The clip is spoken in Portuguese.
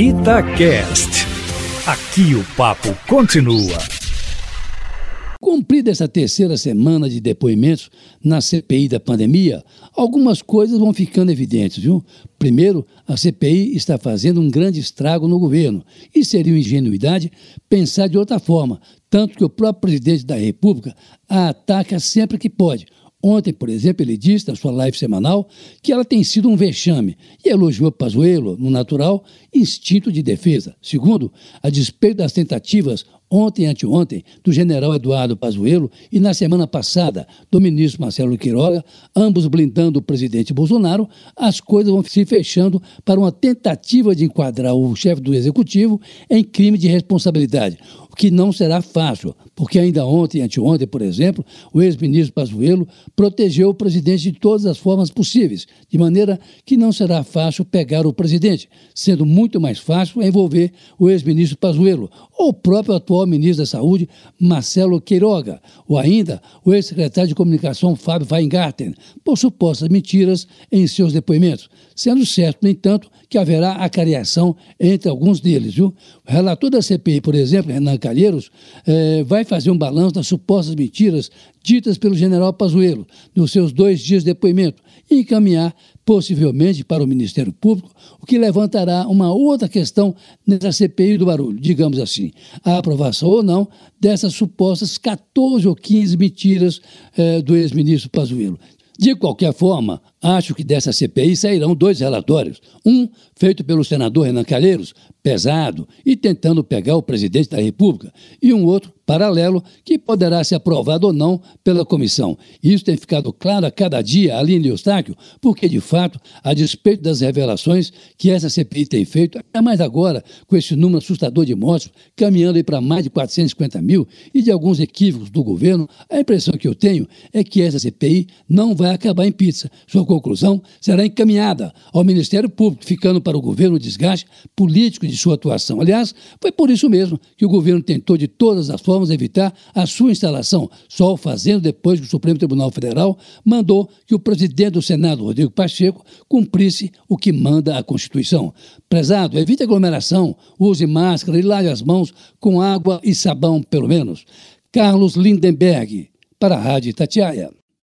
Itacast. Aqui o papo continua. Cumprida essa terceira semana de depoimentos na CPI da pandemia, algumas coisas vão ficando evidentes, viu? Primeiro, a CPI está fazendo um grande estrago no governo e seria uma ingenuidade pensar de outra forma, tanto que o próprio presidente da República a ataca sempre que pode, Ontem, por exemplo, ele disse na sua live semanal que ela tem sido um vexame e elogiou Pazuello, no natural instinto de defesa. Segundo, a despeito das tentativas ontem e anteontem do general Eduardo Pazuello e na semana passada do ministro Marcelo Quiroga, ambos blindando o presidente Bolsonaro, as coisas vão se fechando para uma tentativa de enquadrar o chefe do executivo em crime de responsabilidade, o que não será fácil, porque ainda ontem e anteontem, por exemplo, o ex-ministro Pazuello protegeu o presidente de todas as formas possíveis, de maneira que não será fácil pegar o presidente, sendo muito mais fácil envolver o ex-ministro Pazuello ou o próprio atual ministro da Saúde, Marcelo Queiroga, ou ainda o ex-secretário de Comunicação, Fábio Weingarten, por supostas mentiras em seus depoimentos, sendo certo, no entanto, que haverá acariação entre alguns deles. Viu? O relator da CPI, por exemplo, Renan Calheiros, eh, vai fazer um balanço das supostas mentiras ditas pelo general Pazuello nos seus dois dias de depoimento e encaminhar possivelmente para o Ministério Público, o que levantará uma outra questão nessa CPI do barulho, digamos assim, a aprovação ou não dessas supostas 14 ou 15 mentiras eh, do ex-ministro Pazuello. De qualquer forma, acho que dessa CPI sairão dois relatórios. Um feito pelo senador Renan Calheiros, pesado e tentando pegar o presidente da República, e um outro paralelo que poderá ser aprovado ou não pela comissão. Isso tem ficado claro a cada dia, Aline Eustáquio, porque, de fato, a despeito das revelações que essa CPI tem feito, é mais agora, com esse número assustador de mortos, caminhando para mais de 450 mil, e de alguns equívocos do governo, a impressão que eu tenho é que essa CPI não vai acabar em pizza. Conclusão será encaminhada ao Ministério Público, ficando para o governo o desgaste político de sua atuação. Aliás, foi por isso mesmo que o governo tentou de todas as formas evitar a sua instalação, só o fazendo depois que o Supremo Tribunal Federal mandou que o presidente do Senado, Rodrigo Pacheco, cumprisse o que manda a Constituição. Prezado, evite aglomeração, use máscara e lave as mãos com água e sabão, pelo menos. Carlos Lindenberg, para a Rádio Tatiaia.